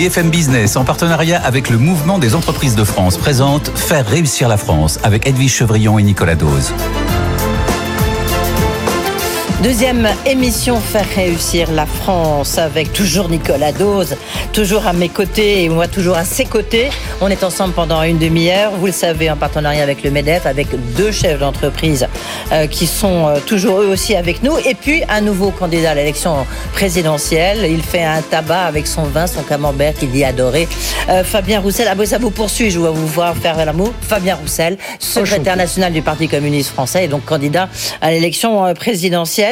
BFM Business, en partenariat avec le Mouvement des entreprises de France, présente Faire réussir la France avec Edwige Chevrillon et Nicolas Dose. Deuxième émission Faire réussir la France avec toujours Nicolas Dose, toujours à mes côtés et moi toujours à ses côtés. On est ensemble pendant une demi-heure, vous le savez, en partenariat avec le MEDEF, avec deux chefs d'entreprise euh, qui sont euh, toujours eux aussi avec nous. Et puis un nouveau candidat à l'élection présidentielle. Il fait un tabac avec son vin, son camembert qu'il dit adorer. Euh, Fabien Roussel, ah, ça vous poursuit, je vais vous voir faire l'amour. Fabien Roussel, secrétaire national du Parti communiste français et donc candidat à l'élection présidentielle.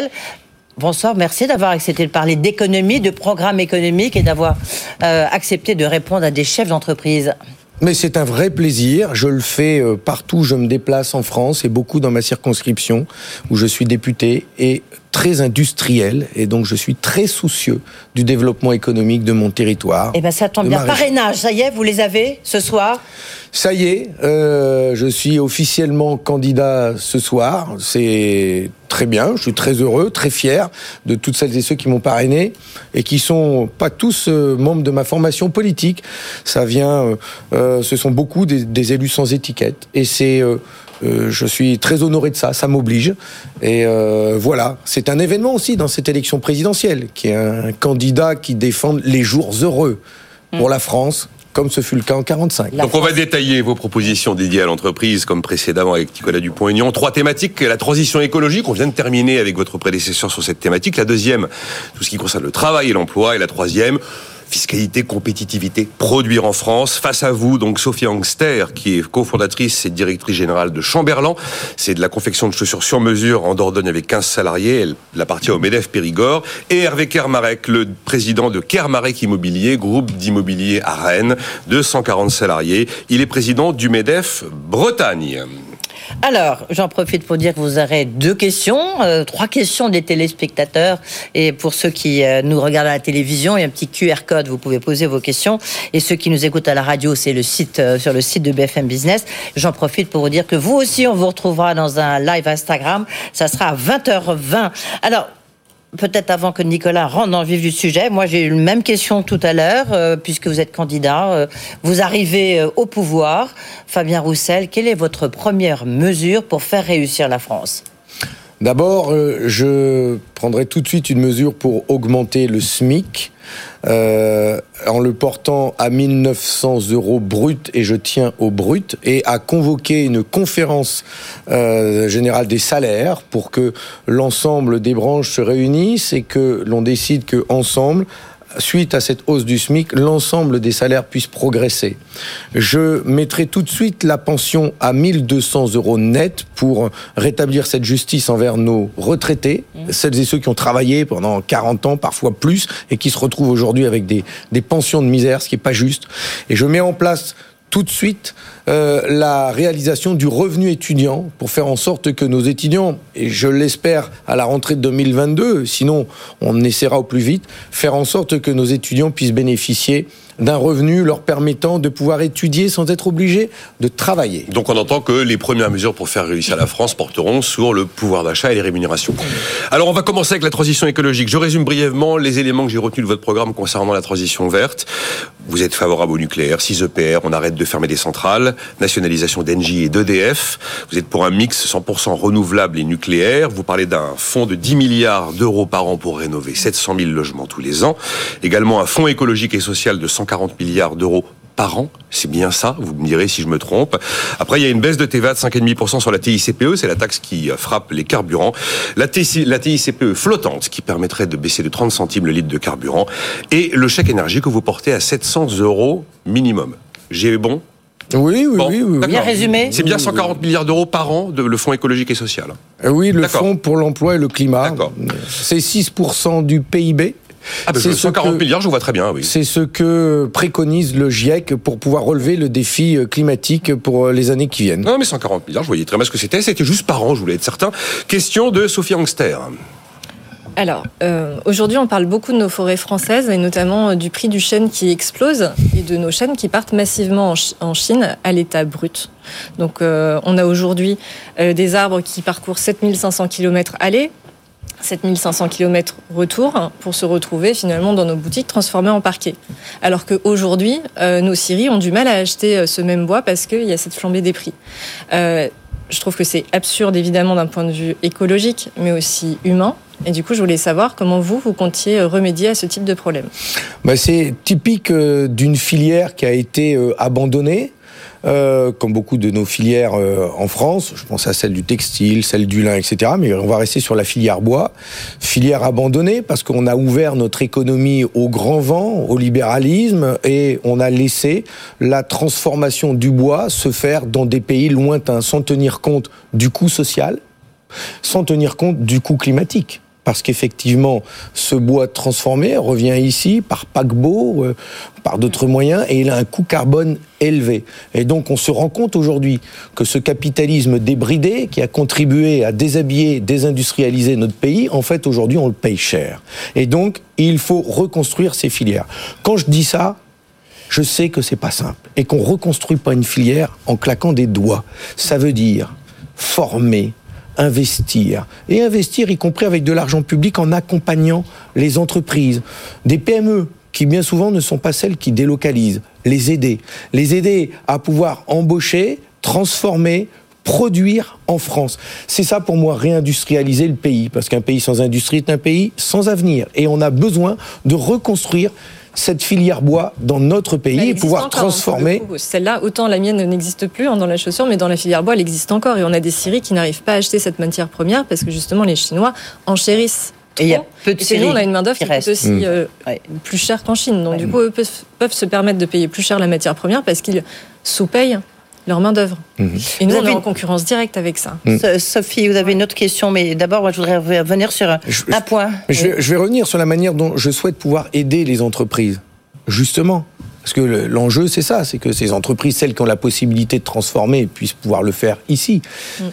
Bonsoir, merci d'avoir accepté de parler d'économie, de programme économique et d'avoir euh, accepté de répondre à des chefs d'entreprise. Mais c'est un vrai plaisir. Je le fais euh, partout où je me déplace en France et beaucoup dans ma circonscription où je suis député et très industriel et donc je suis très soucieux du développement économique de mon territoire. Eh bien ça tombe bien. Parrainage, ça y est, vous les avez ce soir? Ça y est, euh, je suis officiellement candidat ce soir. C'est très bien, je suis très heureux, très fier de toutes celles et ceux qui m'ont parrainé et qui sont pas tous euh, membres de ma formation politique. Ça vient, euh, euh, ce sont beaucoup des, des, élus sans étiquette et c'est euh, je suis très honoré de ça, ça m'oblige. Et euh, voilà, c'est un événement aussi dans cette élection présidentielle, qui est un candidat qui défend les jours heureux pour mm. la France, comme ce fut le cas en 45. Donc on va détailler vos propositions dédiées à l'entreprise, comme précédemment avec Nicolas Dupont-Aignan. Trois thématiques. La transition écologique, on vient de terminer avec votre prédécesseur sur cette thématique. La deuxième, tout ce qui concerne le travail et l'emploi. Et la troisième, fiscalité, compétitivité, produire en France. Face à vous, donc Sophie Angster, qui est cofondatrice et directrice générale de Chamberlain. C'est de la confection de chaussures sur mesure en Dordogne avec 15 salariés. Elle appartient au MEDEF Périgord. Et Hervé Kermarek, le président de Kermarek Immobilier, groupe d'immobilier à Rennes, 240 salariés. Il est président du MEDEF Bretagne. Alors, j'en profite pour dire que vous aurez deux questions, euh, trois questions des téléspectateurs. Et pour ceux qui euh, nous regardent à la télévision, il y a un petit QR code, vous pouvez poser vos questions. Et ceux qui nous écoutent à la radio, c'est le site euh, sur le site de BFM Business. J'en profite pour vous dire que vous aussi, on vous retrouvera dans un live Instagram. Ça sera à 20h20. Alors, peut-être avant que Nicolas rentre dans le vif du sujet, moi j'ai eu une même question tout à l'heure, euh, puisque vous êtes candidat, euh, vous arrivez euh, au pouvoir. Fabien Roussel, quelle est votre première mesure pour faire réussir la France? D'abord, je prendrai tout de suite une mesure pour augmenter le SMIC. Euh, en le portant à 1900 euros brut, et je tiens au brut, et à convoquer une conférence euh, générale des salaires pour que l'ensemble des branches se réunissent et que l'on décide que ensemble, suite à cette hausse du SMIC, l'ensemble des salaires puissent progresser. Je mettrai tout de suite la pension à 1200 euros net pour rétablir cette justice envers nos retraités, mmh. celles et ceux qui ont travaillé pendant 40 ans, parfois plus, et qui se retrouvent aujourd'hui avec des, des pensions de misère, ce qui n'est pas juste. Et je mets en place tout de suite euh, la réalisation du revenu étudiant pour faire en sorte que nos étudiants, et je l'espère à la rentrée de 2022, sinon on essaiera au plus vite, faire en sorte que nos étudiants puissent bénéficier d'un revenu leur permettant de pouvoir étudier sans être obligés de travailler. Donc on entend que les premières mesures pour faire réussir la France porteront sur le pouvoir d'achat et les rémunérations. Alors on va commencer avec la transition écologique. Je résume brièvement les éléments que j'ai retenus de votre programme concernant la transition verte. Vous êtes favorable au nucléaire, 6 EPR, on arrête de fermer des centrales, nationalisation d'Engie et d'EDF. Vous êtes pour un mix 100% renouvelable et nucléaire. Vous parlez d'un fonds de 10 milliards d'euros par an pour rénover 700 000 logements tous les ans. Également un fonds écologique et social de 100 40 milliards d'euros par an. C'est bien ça, vous me direz si je me trompe. Après, il y a une baisse de TVA de 5,5% sur la TICPE, c'est la taxe qui frappe les carburants. La, TICPE flottante qui permettrait de baisser de 30 centimes le litre de carburant. Et le chèque énergie que vous portez à 700 euros minimum. J'ai bon oui, oui, oui, oui, Bien résumé. C'est bien 140 milliards d'euros par an de le Fonds écologique et social. Euh, oui, le Fonds pour l'emploi et le climat. C'est 6% du PIB. Ah ben 140 milliards, je vois très bien, oui. C'est ce que préconise le GIEC pour pouvoir relever le défi euh, climatique pour euh, les années qui viennent. Non, mais 140 milliards, je voyais très bien ce que c'était. C'était juste par an, je voulais être certain. Question de Sophie Angster. Alors, euh, aujourd'hui, on parle beaucoup de nos forêts françaises et notamment du prix du chêne qui explose et de nos chênes qui partent massivement en, Chine à l'état brut. Donc, on a aujourd'hui des arbres qui parcourent 7500 km aller, 7500 km retour pour se retrouver finalement dans nos boutiques transformées en parquet. Alors qu'aujourd'hui, euh, nos scieries ont du mal à acheter euh, ce même bois parce qu'il y a cette flambée des prix. Euh, je trouve que c'est absurde évidemment d'un point de vue écologique, mais aussi humain. Et du coup, je voulais savoir comment vous, vous comptiez remédier à ce type de problème. Bah, c'est typique d'une filière qui a été abandonnée euh, comme beaucoup de nos filières euh, en France. Je pense à celle du textile, celle du lin, etc. Mais on va rester sur la filière bois. Filière abandonnée parce qu'on a ouvert notre économie au grand vent, au libéralisme, et on a laissé la transformation du bois se faire dans des pays lointains, sans tenir compte du coût social, sans tenir compte du coût climatique parce qu'effectivement, ce bois transformé revient ici par paquebot, euh, par d'autres moyens, et il a un coût carbone élevé. Et donc, on se rend compte aujourd'hui que ce capitalisme débridé, qui a contribué à déshabiller, désindustrialiser notre pays, en fait, aujourd'hui, on le paye cher. Et donc, il faut reconstruire ces filières. Quand je dis ça, je sais que c'est pas simple et qu'on reconstruit pas une filière en claquant des doigts. Ça veut dire former, investir. Et investir, y compris avec de l'argent public, en accompagnant les entreprises, des PME qui bien souvent ne sont pas celles qui délocalisent, les aider. Les aider à pouvoir embaucher, transformer, produire en France. C'est ça pour moi, réindustrialiser le pays, parce qu'un pays sans industrie est un pays sans avenir. Et on a besoin de reconstruire cette filière bois dans notre pays et pouvoir hein, transformer. Celle-là, autant la mienne n'existe plus hein, dans la chaussure, mais dans la filière bois, elle existe encore. Et on a des scieries qui n'arrivent pas à acheter cette matière première parce que justement les Chinois enchérissent. Et il y a peu de on a une main-d'œuvre qui, coûte aussi mm. euh, plus cher qu'en Chine. Donc, du coup, eux peuvent, se permettre de payer plus cher la matière première parce qu'ils sous-payent leur main-d'œuvre. Mhm. Et nous, on est en concurrence directe avec ça. Mhm. Sophie, vous avez une autre question, mais d'abord, moi, je voudrais revenir sur un, point. Je, je, vais revenir sur la manière dont je souhaite pouvoir aider les entreprises. Justement. Parce que l'enjeu, c'est ça, c'est que ces entreprises, celles qui ont la possibilité de transformer, puissent pouvoir le faire ici. Mm.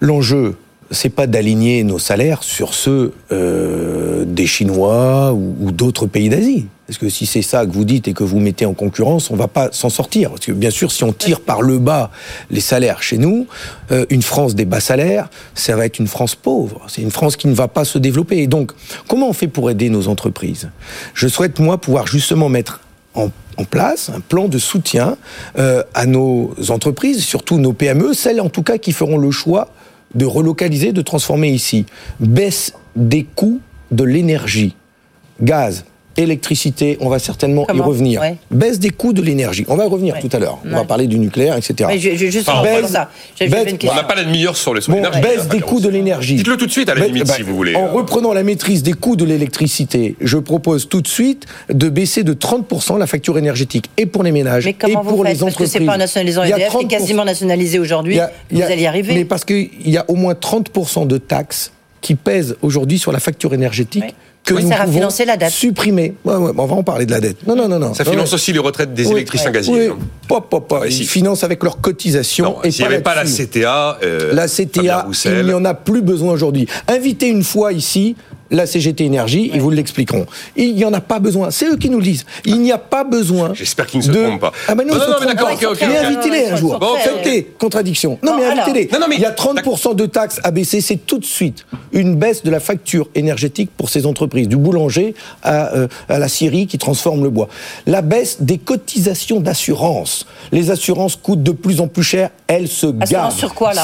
L'enjeu, c'est pas d'aligner nos salaires sur ceux euh, des Chinois ou, d'autres pays d'Asie. Parce que si c'est ça que vous dites et que vous mettez en concurrence, on va pas s'en sortir. Parce que bien sûr, si on tire par le bas les salaires chez nous, euh, une France des bas salaires, ça va être une France pauvre. C'est une France qui ne va pas se développer. Et donc, comment on fait pour aider nos entreprises? Je souhaite, moi, pouvoir justement mettre en, place un plan de soutien euh, à nos entreprises, surtout nos PME, celles en tout cas qui feront le choix de relocaliser, de transformer ici. Baisse des coûts de l'énergie. Gaz, électricité, on va certainement y revenir. Baisse des coûts de l'énergie, on va y revenir tout à l'heure. On va parler du nucléaire, etc. Mais juste ça. on n'a pas la demi-heure sur les bon, Baisse des coûts de l'énergie. Dites-le tout de suite à la limite si vous voulez. En reprenant la maîtrise des coûts de l'électricité, je propose tout de suite de baisser de 30% la facture énergétique et pour les ménages et pour les entreprises. Parce que c'est pas nationalisant EDF, qui est quasiment nationalisé aujourd'hui. Vous allez y arriver. Mais parce qu'il y a au moins 30% de taxes qui pèsent aujourd'hui sur la facture énergétique que nous sert à financer la dette. supprimer. on va en parler de la dette. Non, non, non, non. Ça finance aussi les retraites des électriciens gaziers. Oui. Pop, pop, pop. Ils financent avec leurs cotisations. S'il n'y avait pas la CTA, euh, la CTA, il n'y en a plus besoin aujourd'hui. Invitez une fois ici la CGT Énergie, ils vous l'expliqueront. Il n'y en a pas besoin. C'est eux qui nous le disent. Il n'y a pas besoin. J'espère qu'ils ne se trompent pas. Ah ben non, non, non, mais d'accord, ok, ok. Mais invitez-les un jour. Bon, contradiction. Non, mais invitez-les. Il y a 30% de taxes à baisser. C'est tout de suite une baisse de la facture énergétique pour ces entreprises, du boulanger à, euh, à la scierie qui transforme le bois. La baisse des cotisations d'assurance. Les assurances coûtent de plus en plus cher. Elles se gardent.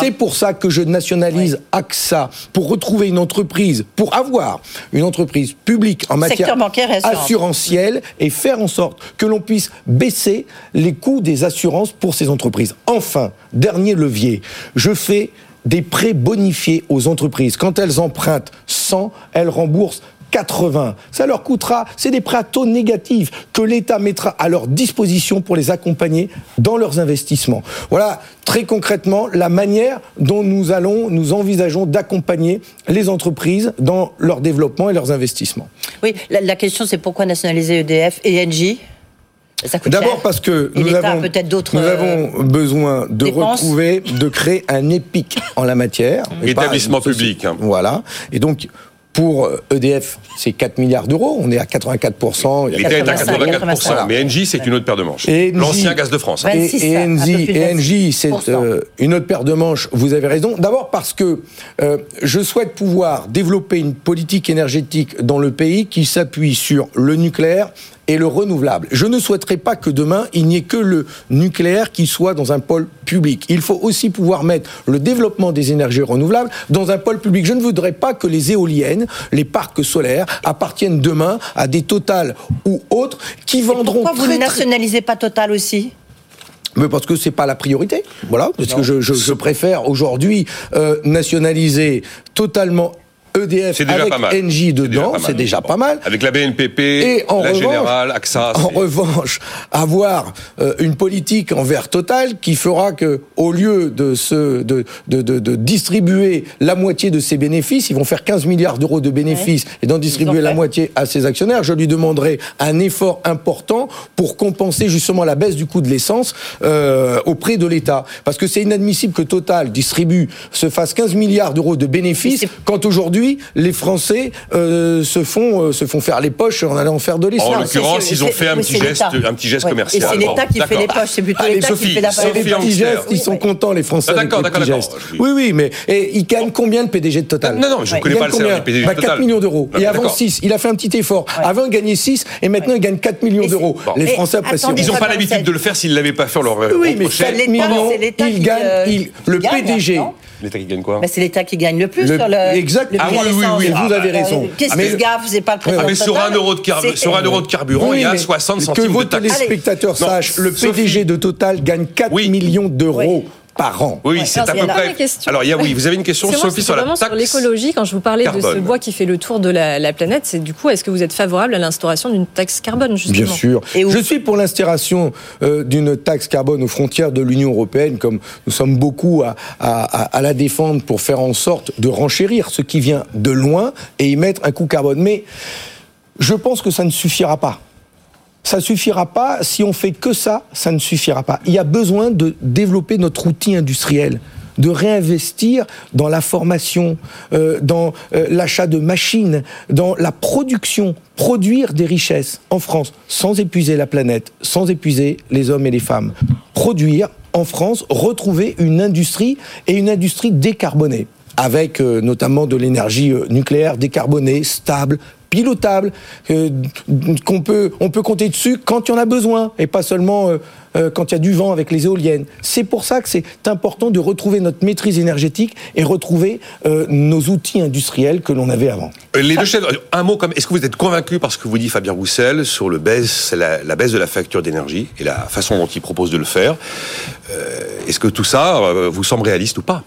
C'est pour ça que je nationalise AXA pour retrouver une entreprise, pour avoir une entreprise publique en matière assurantielle et faire en sorte que l'on puisse baisser les coûts des assurances pour ces entreprises. Enfin, dernier levier, je fais des prêts bonifiés aux entreprises. Quand elles empruntent 100, elles remboursent 80. Ça leur coûtera, c'est des prêts à taux négatifs que l'État mettra à leur disposition pour les accompagner dans leurs investissements. Voilà très concrètement la manière dont nous allons, nous envisageons d'accompagner les entreprises dans leur développement et leurs investissements. Oui, la, question c'est pourquoi nationaliser EDF et Engie? D'abord parce que nous avons, nous avons besoin de retrouver, de créer un épique en la matière. Établissement public. Hein. Voilà. Et donc, Pour EDF, c'est 4 milliards d'euros. On est à 84%. L'État est à 84%. Mais Engie, c'est une autre paire de manches. L'ancien gaz de France. Et, et, Engie, c'est une autre paire de manches. Vous avez raison. D'abord parce que je souhaite pouvoir développer une politique énergétique dans le pays qui s'appuie sur le nucléaire et le renouvelable. Je ne souhaiterais pas que demain, il n'y ait que le nucléaire qui soit dans un pôle public. Il faut aussi pouvoir mettre le développement des énergies renouvelables dans un pôle public. Je ne voudrais pas que les éoliennes, les parcs solaires appartiennent demain à des Total ou autres qui vendront. pourquoi vous ne nationalisez pas Total aussi? Mais parce que c'est pas la priorité. Voilà, parce que je, je, je préfère aujourd'hui euh, nationaliser totalement EDF avec Engie dedans, c'est déjà, pas mal. Avec la BNPP, et en la Générale, AXA. En revanche, avoir euh, une politique envers Total qui fera que, au lieu de, se, de, de, de, distribuer la moitié de ses bénéfices, ils vont faire 15 milliards d'euros de bénéfices et d'en distribuer la moitié à ses actionnaires, je lui demanderai un effort important pour compenser justement la baisse du coût de l'essence euh, auprès de l'État. Parce que c'est inadmissible que Total distribue, se fasse 15 milliards d'euros de bénéfices quand aujourd'hui les Français euh, se font euh, se font faire les poches en allant faire de l'essence. En l'occurrence, ils ont fait un petit geste, un petit geste commercial. Et c'est l'État qui fait les poches, c'est plutôt l'État qui fait la Les petits gestes, ils sont contents les Français. Ah, d'accord, d'accord, Oui, oui, mais et ils gagnent combien de PDG de Total? Non, non, je ne connais pas le salaire du PDG de Total. 4 millions d'euros. Et avant 6, il a fait un petit effort. Avant, il gagnait 6 et maintenant, il gagne 4 millions d'euros. Les Français apprécient. Ils n'ont pas l'habitude de le faire s'ils ne l'avaient pas fait leur Oui, mais 4 millions, il gagne. Le PDG. L'État qui gagne quoi? C'est l'État qui gagne le plus sur le. Exact. Ah oui, oui, oui, vous avez raison. Qu'est-ce qui se gaffe C'est pas le président. Ah, mais sur un euro de carburant, sur un euro de carburant, il y a 60 centimes de taxes. Que vos téléspectateurs sachent, le PDG de Total gagne 4 millions d'euros par an. Oui, c'est à peu près. Alors, il y a, oui, vous avez une question, Sophie, sur la taxe sur l'écologie. Quand je vous parlais de ce bois qui fait le tour de la, planète, c'est du coup, est-ce que vous êtes favorable à l'instauration d'une taxe carbone, justement Bien sûr. je suis pour l'instauration euh, d'une taxe carbone aux frontières de l'Union européenne, comme nous sommes beaucoup à, à, la défendre pour faire en sorte de renchérir ce qui vient de loin et y mettre un coût carbone. Mais je pense que ça ne suffira pas ça suffira pas. Si on fait que ça, ça ne suffira pas. Il y a besoin de développer notre outil industriel de réinvestir dans la formation, euh, dans euh, l'achat de machines, dans la production, produire des richesses en France sans épuiser la planète, sans épuiser les hommes et les femmes. Produire en France, retrouver une industrie et une industrie décarbonée avec euh, notamment de l'énergie nucléaire décarbonée, stable, pilotable, euh, qu'on peut, on peut compter dessus quand il y en a besoin, et pas seulement euh, euh, quand il y a du vent avec les éoliennes. C'est pour ça que c'est important de retrouver notre maîtrise énergétique et retrouver nos outils industriels que l'on avait avant. Les deux chefs, un mot comme, est-ce que vous êtes convaincu par ce que vous dit Fabien Roussel sur le baisse, la, baisse de la facture d'énergie et la façon dont il propose de le faire? Est-ce que tout ça vous semble réaliste ou pas?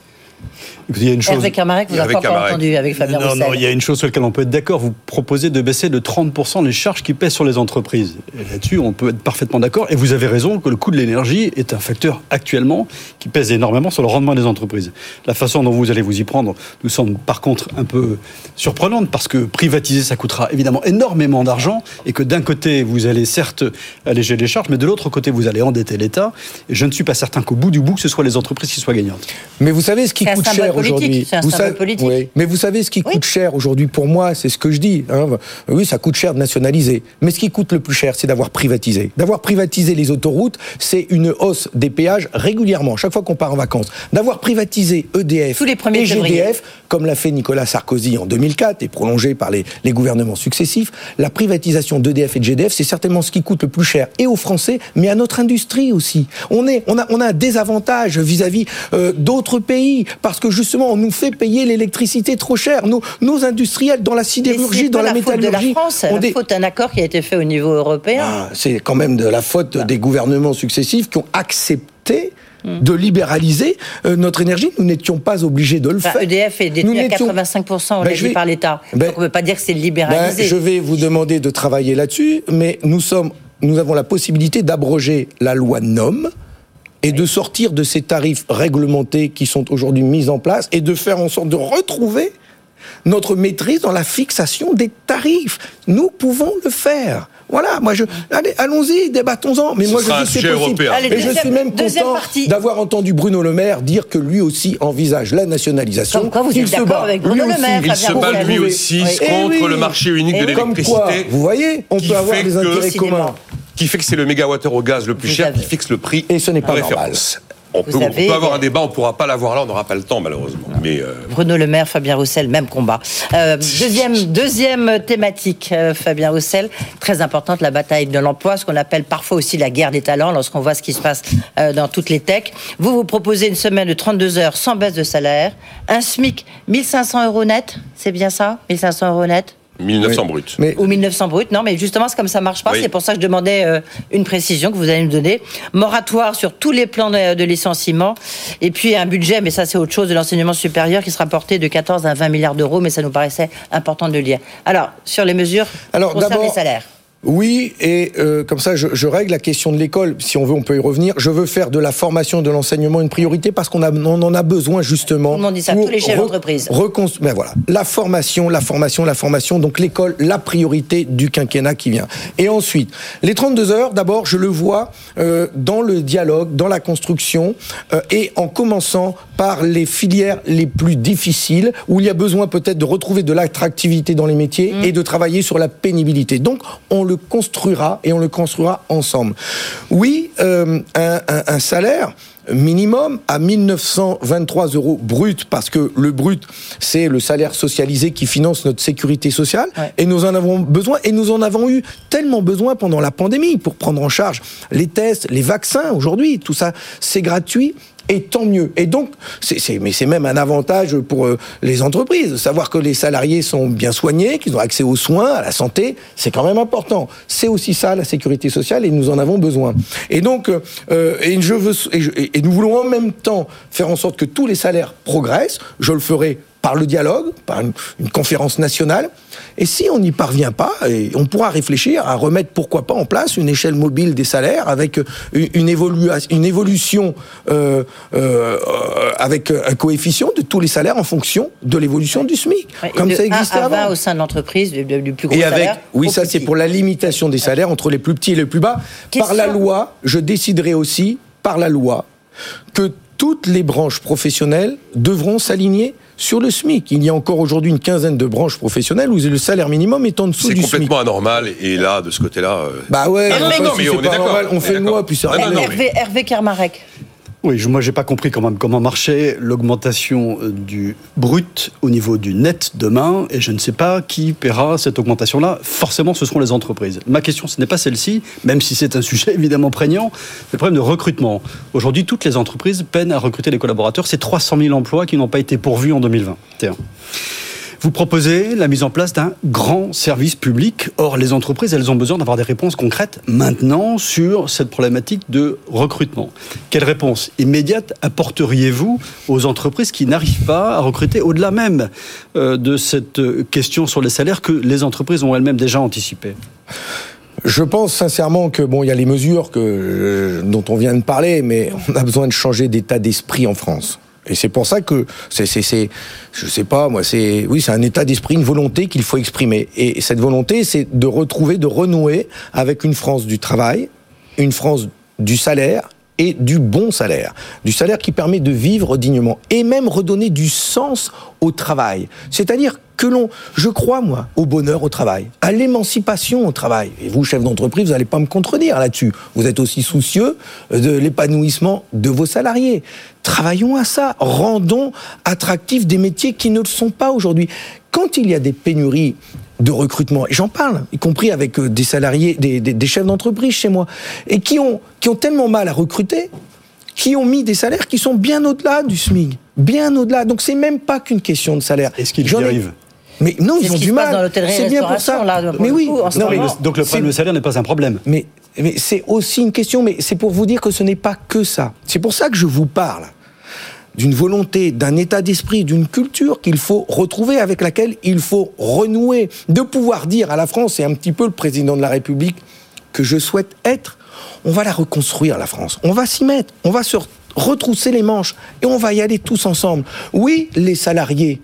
Il y a une chose... Hervé Camarec, vous n'avez pas encore entendu avec Fabien Non, non, il y a une chose sur laquelle on peut être d'accord. Vous proposez de baisser de 30% les charges qui pèsent sur les entreprises. Là-dessus, on peut être parfaitement d'accord. Et vous avez raison que le coût de l'énergie est un facteur actuellement qui pèse énormément sur le rendement des entreprises. La façon dont vous allez vous y prendre nous semble par contre un peu surprenante parce que privatiser, ça coûtera évidemment énormément d'argent et que d'un côté, vous allez certes alléger les charges, mais de l'autre côté, vous allez endetter l'État. Et je ne suis pas certain qu'au bout du bout, ce soit les entreprises qui soient gagnantes. Mais vous savez ce qui coûte cher aujourd'hui. Vous savez, Mais vous savez ce qui coûte cher aujourd'hui pour moi, c'est ce que je dis. Hein. Oui, ça coûte cher de nationaliser. Mais ce qui coûte le plus cher, c'est d'avoir privatisé. D'avoir privatisé les autoroutes, c'est une hausse des péages régulièrement, chaque fois qu'on part en vacances. D'avoir privatisé EDF et GDF, comme l'a fait Nicolas Sarkozy en 2004 et prolongé par les, les gouvernements successifs, la privatisation d'EDF et de GDF, c'est certainement ce qui coûte le plus cher et aux Français, mais à notre industrie aussi. On, est, on, a, on a un désavantage vis-à-vis euh, d'autres pays parce que justement, on nous fait payer l'électricité trop cher. Nos, nos industriels dans la sidérurgie, dans la, métallurgie. C'est la France, c'est la faute d'un accord qui a été fait au niveau européen. Ah, c'est quand même de la faute des gouvernements successifs qui ont accepté hmm. de libéraliser euh, notre énergie. Nous n'étions pas obligés de le faire. EDF est détenu à 85%, on ben, par l'État. Ben, on ne peut pas dire que c'est libéralisé. Ben, je vais vous demander de travailler là-dessus, mais nous, sommes, nous avons la possibilité d'abroger la loi NOM, et de sortir de ces tarifs réglementés qui sont aujourd'hui mis en place et de faire en sorte de retrouver notre maîtrise dans la fixation des tarifs. Nous pouvons le faire. Voilà, moi je. Allez, allons-y, débattons-en. Mais Ce moi je dis c'est possible. européen. Allez, Et je suis même content d'avoir entendu Bruno Le Maire dire que lui aussi envisage la nationalisation. Comme quoi, vous qu'il êtes se d'accord bat, avec lui Bruno Le aussi. Maire, Il se bat lui aussi Oui. contre Eh oui. le marché unique Et de oui. Comme quoi, l'électricité. vous voyez, on peut avoir des intérêts communs. Qui fait que c'est le mégawattheure au gaz le plus Vous cher avez- qui fixe le prix Et ce n'est pas référence. On peut, on peut avoir un débat, on pourra pas l'avoir là, on n'aura pas le temps malheureusement. Mais euh, Bruno Le Maire, Fabien Roussel, même combat. Euh, deuxième, deuxième thématique, euh, Fabien Roussel, très importante, la bataille de l'emploi, ce qu'on appelle parfois aussi la guerre des talents, lorsqu'on voit ce qui se passe euh, dans toutes les techs. Vous, vous proposez une semaine de 32 heures sans baisse de salaire, un SMIC 1500 euros net, c'est bien ça 1500 euros net 1900 Oui. brut. Mais ou 1900 brut. Non, mais justement, c'est comme ça marche pas. Oui. C'est pour ça que je demandais euh, une précision que vous allez nous donner. Moratoire sur tous les plans de, de licenciement. Et puis un budget, mais ça c'est autre chose, de l'enseignement supérieur qui sera porté de 14 à 20 milliards d'euros, mais ça nous paraissait important de le lire. Alors, sur les mesures Alors, concernant les salaires. Oui, et euh, comme ça, je, je règle la question de l'école. Si on veut, on peut y revenir. Je veux faire de la formation et de l'enseignement une priorité parce qu'on on en a besoin justement. Monde dit ça, pour tous les chefs re- d'entreprise. reconstru- Ben voilà, la formation, la formation, la formation. Donc l'école, la priorité du quinquennat qui vient. Et ensuite, les 32 heures. D'abord, je le vois euh, dans le dialogue, dans la construction, euh, et en commençant par les filières les plus difficiles où il y a besoin peut-être de retrouver de l'attractivité dans les métiers Mmh. et de travailler sur la pénibilité. Donc, on le construira et on le construira ensemble. Oui, euh, un, un- un salaire minimum à 1923 euros brut, parce que le brut, c'est le salaire socialisé qui finance notre sécurité sociale, Ouais. et nous en avons besoin, et nous en avons eu tellement besoin pendant la pandémie pour prendre en charge les tests, les vaccins aujourd'hui, tout ça, c'est gratuit. Et tant mieux. Et donc, c'est, mais c'est même un avantage pour euh, les entreprises. Savoir que les salariés sont bien soignés, qu'ils ont accès aux soins, à la santé, c'est quand même important. C'est aussi ça, la sécurité sociale, et nous en avons besoin. Et donc, euh, et, je veux, et, nous voulons en même temps faire en sorte que tous les salaires progressent. Je le ferai par le dialogue, par une conférence nationale. Et si on n'y parvient pas, et on pourra réfléchir à remettre, pourquoi pas, en place une échelle mobile des salaires avec une, une, évolution euh, euh, euh, avec un coefficient de tous les salaires en fonction de l'évolution du SMIC, Ouais, comme de ça 1 existait à 20 avant. au sein de l'entreprise, du, du plus gros Et avec, salaire oui, ça c'est pour la limitation des salaires entre les plus petits et les plus bas. Par la loi, je déciderai aussi, par la loi, que toutes les branches professionnelles devront s'aligner sur le SMIC. Il y a encore aujourd'hui une quinzaine de branches professionnelles où le salaire minimum est en dessous C'est du SMIC. complètement anormal. Et là, de ce côté-là. euh, Bah ouais, Ah non, enfin, non, si mais c'est on est pas d'accord. normal, On on est fait d'accord. loi, puis c'est Hervé, Hervé Kermarek. Oui, moi j'ai pas compris quand même comment marchait l'augmentation euh, du brut au niveau du net demain, et je ne sais pas qui paiera cette augmentation-là. Forcément, ce seront les entreprises. Ma question, ce n'est pas celle-ci, même si c'est un sujet évidemment prégnant, c'est le problème de recrutement. Aujourd'hui, toutes les entreprises peinent à recruter des collaborateurs. C'est 300 000 emplois qui n'ont pas été pourvus en 2021. Vous proposez la mise en place d'un grand service public. Or, les entreprises, elles ont besoin d'avoir des réponses concrètes maintenant sur cette problématique de recrutement. Quelle réponse immédiate apporteriez-vous aux entreprises qui n'arrivent pas à recruter au-delà même euh, de cette euh, question sur les salaires que les entreprises ont elles-mêmes déjà anticipées? Je pense sincèrement que bon, il y a les mesures euh, dont on vient de parler, mais on a besoin de changer d'état d'esprit en France. Et c'est pour ça que c'est, c'est, je sais pas, moi, c'est, oui, c'est un état d'esprit, une volonté qu'il faut exprimer. Et cette volonté, c'est de retrouver, de renouer avec une France du travail, une France du salaire et du bon salaire, du salaire qui permet de vivre dignement et même redonner du sens au travail. C'est-à-dire que l'on, je crois moi, au bonheur au travail, à l'émancipation au travail. Et vous, chef d'entreprise, vous n'allez pas me contredire là-dessus. Vous êtes aussi soucieux de l'épanouissement de vos salariés. Travaillons à ça. Rendons attractifs des métiers qui ne le sont pas aujourd'hui. Quand il y a des pénuries de recrutement, et j'en parle, y compris avec euh, des salariés, des, des, des chefs d'entreprise chez moi, et qui ont, qui ont tellement mal à recruter, qui ont mis des salaires qui sont bien au-delà du SMIC, bien au-delà. Donc c'est même pas qu'une question de salaire. Est-ce qu'ils y arrivent Mais non, ils ont du mal. dans l'hôtellerie et C'est bien pour ça. là, pour mais le oui, coup, en ce non, mais Donc le problème de salaire n'est pas un problème. mais, mais c'est aussi une question, mais c'est pour vous dire que ce n'est pas que ça. C'est pour ça que je vous parle d'une volonté, d'un état d'esprit, d'une culture qu'il faut retrouver, avec laquelle il faut renouer, de pouvoir dire à la France, et un petit peu le président de la République, que je souhaite être, on va la reconstruire, la France. On va s'y mettre, on va se retrousser les manches, et on va y aller tous ensemble. Oui, les salariés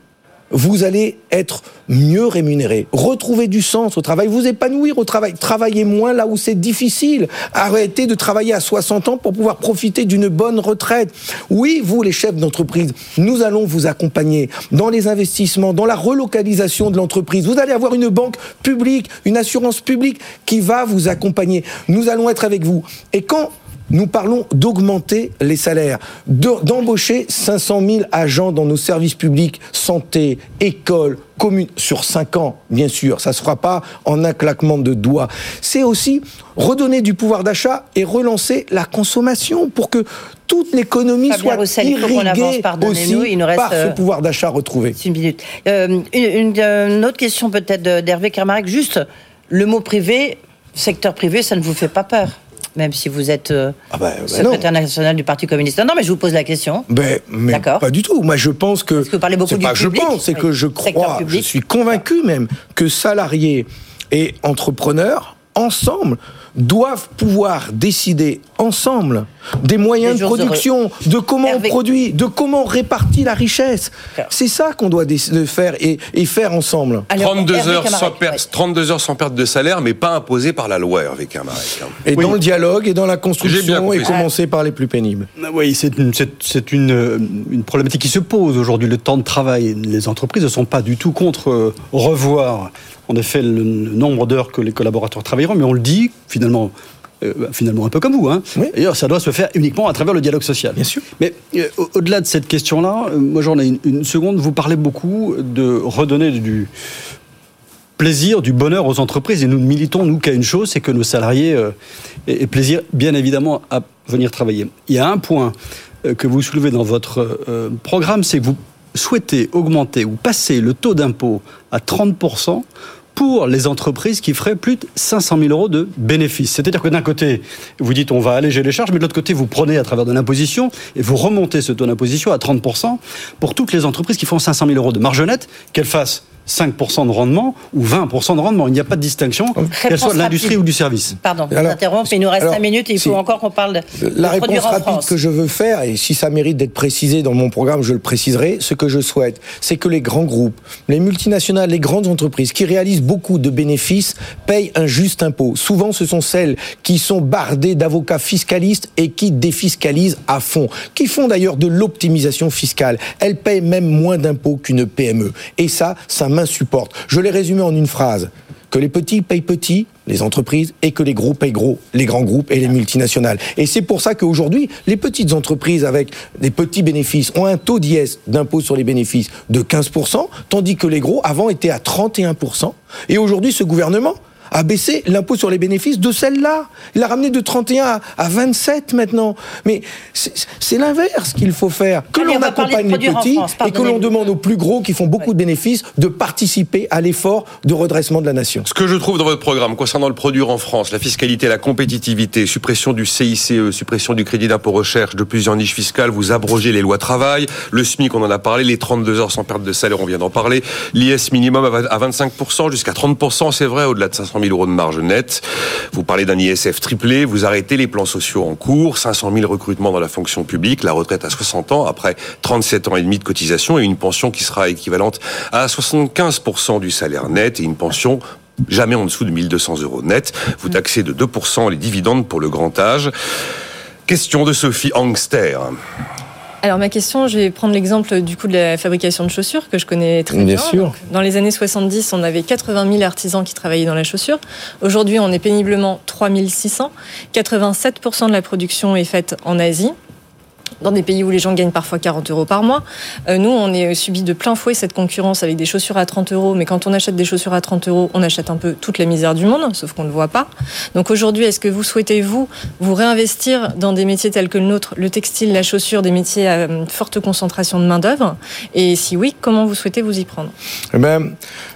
vous allez être mieux rémunéré, retrouver du sens au travail, vous épanouir au travail, travailler moins là où c'est difficile, arrêter de travailler à 60 ans pour pouvoir profiter d'une bonne retraite. Oui, vous les chefs d'entreprise, nous allons vous accompagner dans les investissements, dans la relocalisation de l'entreprise. Vous allez avoir une banque publique, une assurance publique qui va vous accompagner. Nous allons être avec vous. Et quand nous parlons d'augmenter les salaires, d'embaucher 500 000 agents dans nos services publics, santé, école, commune, sur 5 ans, bien sûr. Ça ne se fera pas en un claquement de doigts. C'est aussi redonner du pouvoir d'achat et relancer la consommation pour que toute l'économie soit irriguée aussi il nous reste par ce euh, pouvoir d'achat retrouvé. Une minute. Euh, une, une, autre question peut-être d'Hervé Kermarek. Juste, le mot privé, secteur privé, ça ne vous fait pas peur? Même si vous êtes euh, ah bah, bah secrétaire national du Parti communiste. Non, mais je vous pose la question. Ben, mais pas du tout. Moi, je pense que. Parce que vous parlez beaucoup du pas je pense, c'est que je crois, je suis convaincu même que salariés et entrepreneurs, ensemble, doivent pouvoir décider ensemble des moyens de production, de comment on produit, de comment on répartit la richesse. C'est ça qu'on doit faire et, faire ensemble. 32, heures sans perte, 32 heures sans perte de salaire, mais pas imposées par la loi, Hervé Camarek. Hein. Et dans le dialogue et dans la construction, et commencer par les plus pénibles. Ah oui, c'est une, une, une, problématique qui se pose aujourd'hui, le temps de travail. Les entreprises ne sont pas du tout contre euh, revoir en effet le, nombre d'heures que les collaborateurs travailleront, mais on le dit finalement. Euh, finalement un peu comme vous. Hein. D'ailleurs, ça doit se faire uniquement à travers le dialogue social. Bien sûr. Mais euh, au-delà de cette question-là, euh, moi j'en ai une, seconde. Vous parlez beaucoup de redonner du plaisir, du bonheur aux entreprises. Et nous ne militons, nous, qu'à une chose, c'est que nos salariés aient plaisir, bien évidemment, à venir travailler. Il y a un point que vous soulevez dans votre programme, c'est que vous souhaitez augmenter ou passer le taux d'impôt à 30% pour les entreprises qui feraient plus de 500 000 euros de bénéfices. C'est-à-dire que d'un côté, vous dites on va alléger les charges, mais de l'autre côté, vous prenez à travers de l'imposition et vous remontez ce taux d'imposition à 30% pour toutes les entreprises qui font 500 000 euros de marge nette, qu'elles fassent 5% de rendement ou 20% de rendement. Il n'y a pas de distinction, qu'elle soit de l'industrie ou du service. Pardon, je vous interromps, il nous reste 5 minutes et il faut encore qu'on parle de La réponse rapide que je veux faire, et si ça mérite d'être précisé dans mon programme, je le préciserai, ce que je souhaite, c'est que les grands groupes, les multinationales, les grandes entreprises qui réalisent beaucoup de bénéfices payent un juste impôt. Souvent, ce sont celles qui sont bardées d'avocats fiscalistes et qui défiscalisent à fond, qui font d'ailleurs de l'optimisation fiscale. Elles payent même moins d'impôts qu'une PME. Et ça, ça m'insupporte. Je l'ai résumé en une phrase. Que les petits payent petits, les entreprises, et que les gros payent gros, les grands groupes et les multinationales. Et c'est pour ça qu'aujourd'hui, les petites entreprises avec des petits bénéfices ont un taux d'IS, d'impôt sur les bénéfices, de 15%, tandis que les gros, avant, étaient à 31%. Et aujourd'hui, ce gouvernement, a baissé l'impôt sur les bénéfices de celle-là. Il l'a ramené de 31 à 27 maintenant. Mais c'est l'inverse qu'il faut faire. Que l'on accompagne les petits et que l'on demande aux plus gros qui font beaucoup de bénéfices de participer à l'effort de redressement de la nation. Ce que je trouve dans votre programme concernant le produire en France, la fiscalité, la compétitivité, suppression du CICE, suppression du crédit d'impôt recherche, de plusieurs niches fiscales, vous abrogez les lois travail, le SMIC, on en a parlé, les 32 heures sans perte de salaire, on vient d'en parler, l'IS minimum à 25%, jusqu'à 30%, c'est vrai, au-delà de 500 000 euros de marge nette. Vous parlez d'un ISF triplé, vous arrêtez les plans sociaux en cours, 500 000 recrutements dans la fonction publique, la retraite à 60 ans après 37 ans et demi de cotisation et une pension qui sera équivalente à 75% du salaire net et une pension jamais en dessous de 1200 euros net. Vous taxez de 2% les dividendes pour le grand âge. Question de Sophie Angster. Alors ma question, je vais prendre l'exemple du coup de la fabrication de chaussures que je connais très bien. sûr. dans les années 70, on avait 80 000 artisans qui travaillaient dans la chaussure. Aujourd'hui, on est péniblement 3600. 87% de la production est faite en Asie dans des pays où les gens gagnent parfois 40 euros par mois. Euh, nous, on est subi de plein fouet cette concurrence avec des chaussures à 30 euros, mais quand on achète des chaussures à 30 euros, on achète un peu toute la misère du monde, sauf qu'on ne le voit pas. Donc aujourd'hui, est-ce que vous souhaitez, vous, vous réinvestir dans des métiers tels que le nôtre, le textile, la chaussure, des métiers à euh, forte concentration de main-d'œuvre? Et si oui, comment vous souhaitez vous y prendre? Eh ben,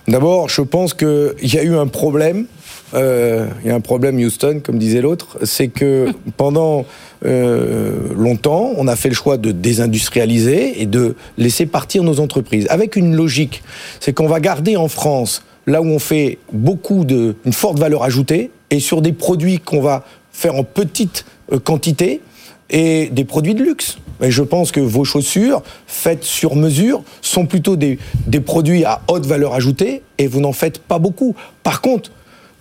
D'abord, je pense qu'il y a eu un problème. Euh, il y a un problème, Houston, comme disait l'autre, c'est que pendant euh, longtemps, on a fait le choix de désindustrialiser et de laisser partir nos entreprises avec une logique. C'est qu'on va garder en France là où on fait beaucoup de, une forte valeur ajoutée et sur des produits qu'on va faire en petite euh, quantité, et des produits de luxe. Mais je pense que vos chaussures, faites sur mesure, sont plutôt des, des produits à haute valeur ajoutée et vous n'en faites pas beaucoup. Par contre,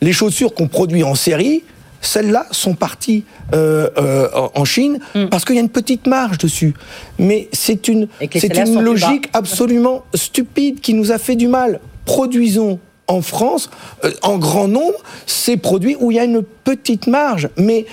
les chaussures qu'on produit en série, celles-là sont parties euh, euh, en Chine Mm. parce qu'il y a une petite marge dessus. Mais c'est une, c'est logique absolument stupide qui nous a fait du mal. Produisons en France, euh, en grand nombre, ces produits où il y a une petite marge. Mais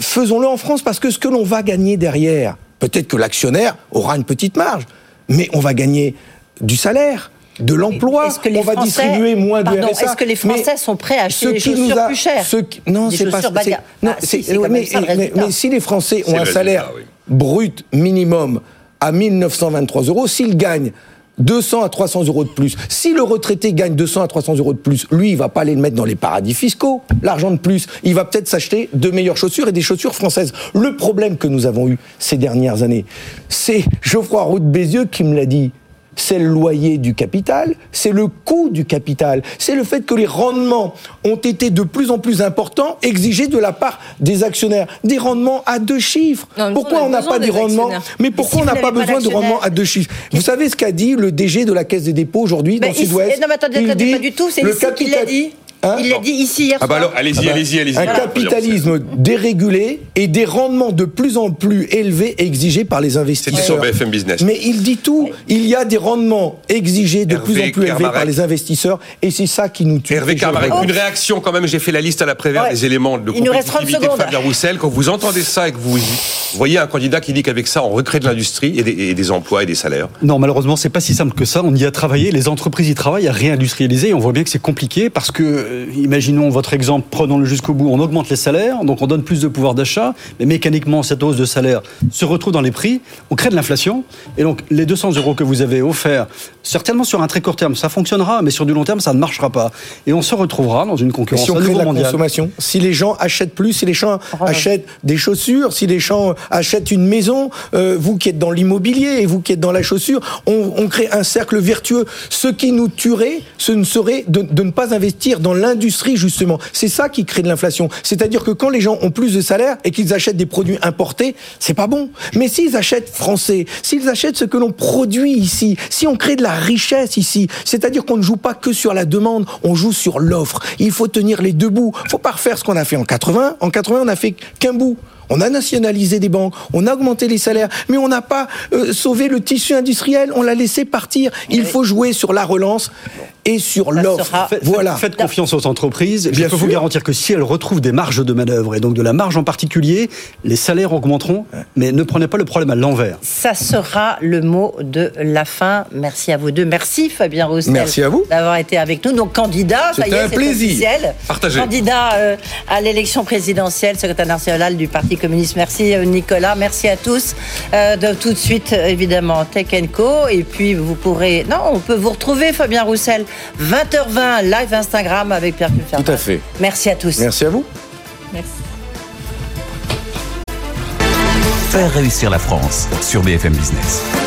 faisons-le en France parce que ce que l'on va gagner derrière, peut-être que l'actionnaire aura une petite marge, mais on va gagner du salaire. De l'emploi, on va Français- distribuer moins de Pardon, RSA. est-ce que les Mais Français sont prêts à acheter ce des qui nous chaussures a- plus chères ce qui- Non, c'est pas non, Ah, si, mais, ça, le mais- si les Français ont un salaire brut minimum à 1923 euros, s'ils gagnent 200 à 300 euros de plus. Si le retraité gagne 200 à 300 euros de plus, lui, il va pas aller le mettre dans les paradis fiscaux. L'argent de plus, il va peut-être s'acheter de meilleures chaussures et des chaussures françaises. Le problème que nous avons eu ces dernières années, c'est Geoffroy Roux de Bézieux qui me l'a dit. C'est le loyer du capital, c'est le coût du capital, c'est le fait que les rendements ont été de plus en plus importants exigés de la part des actionnaires. Des rendements à deux chiffres. Non, pourquoi on n'a pas des des rendements. Mais pourquoi on n'a pas pas besoin de rendements à deux chiffres Vous savez ce qu'a dit le DG de la Caisse des dépôts aujourd'hui dans ici- Sud-Ouest Non, mais attendez, Il attendez, dit pas du tout, c'est le qu'il l'a dit. Hein Il l'a dit ici hier Ah bah soir. alors, allez-y, Ah bah, allez-y, allez-y. Un capitalisme dérégulé et des rendements de plus en plus élevés exigés par les C'était investisseurs. sur BFM Business. Mais il dit tout. Il y a des rendements exigés de Hervé plus en plus élevés par les investisseurs et c'est ça qui nous tue. Hervé regrette. une réaction quand même, j'ai fait la liste à la Ouais. des éléments de Il nous reste 30 compétitivité de. Fabien Roussel. Quand vous entendez ça et que vous voyez un candidat qui dit qu'avec ça, on recrée de l'industrie et des, et des emplois et des salaires. Non, malheureusement, c'est pas si simple que ça. On y a travaillé, les entreprises y travaillent à réindustrialiser et on voit bien que c'est compliqué parce que, euh, imaginons votre exemple, prenons-le jusqu'au bout, on augmente les salaires, donc on donne plus de pouvoir d'achat, mais mécaniquement, cette hausse de salaire se retrouve dans les prix, on crée de l'inflation et donc les 200 euros que vous avez offerts, certainement sur un très court terme, ça fonctionnera, mais sur du long terme, ça ne marchera pas. Et on se retrouvera dans une concurrence si on à crée de nouveau la mondiale. consommation, si les gens achètent plus, si les gens achètent des chaussures, si les gens achètent une maison, euh, vous qui êtes dans l'immobilier et vous qui êtes dans la chaussure, on, on crée un cercle vertueux. Ce qui nous tuerait, ce ne serait de, de ne pas investir dans l'industrie justement. C'est ça qui crée de l'inflation. C'est-à-dire que quand les gens ont plus de salaire et qu'ils achètent des produits importés, c'est pas bon. Mais s'ils achètent français, s'ils achètent ce que l'on produit ici, si on crée de la richesse ici, c'est-à-dire qu'on ne joue pas que sur la demande, on joue sur l'offre. Il faut tenir les deux bouts. Faut pas refaire ce qu'on a fait en 80. En 80, on a fait qu'un bout. On a nationalisé des banques, on a augmenté les salaires, mais on n'a pas euh, sauvé le tissu industriel, on l'a laissé partir. Il faut jouer sur la relance et sur Ça l'offre. sera- Faites, Voilà. faites confiance aux entreprises. Bien Je peux sûr. vous garantir que si elles retrouvent des marges de manœuvre, et donc de la marge en particulier, les salaires augmenteront. Mais ne prenez pas le problème à l'envers. Ça sera le mot de la fin. Merci à vous deux. Merci Fabien Roussel. Merci à vous. D'avoir été avec nous. Donc candidat, ça y C'était est, un c'est plaisir. officiel. Partagez. Candidat euh, à l'élection présidentielle, secrétaire national du Parti communiste. Merci euh, Nicolas. Merci à tous. Euh, de tout de suite, euh, évidemment, Tech Co. Et puis vous pourrez. Non, on peut vous retrouver, Fabien Roussel, 20h20 live Instagram avec Pierre Culfer. Tout à fait. Merci à tous. Merci à vous. Merci. Faire réussir la France sur BFM Business.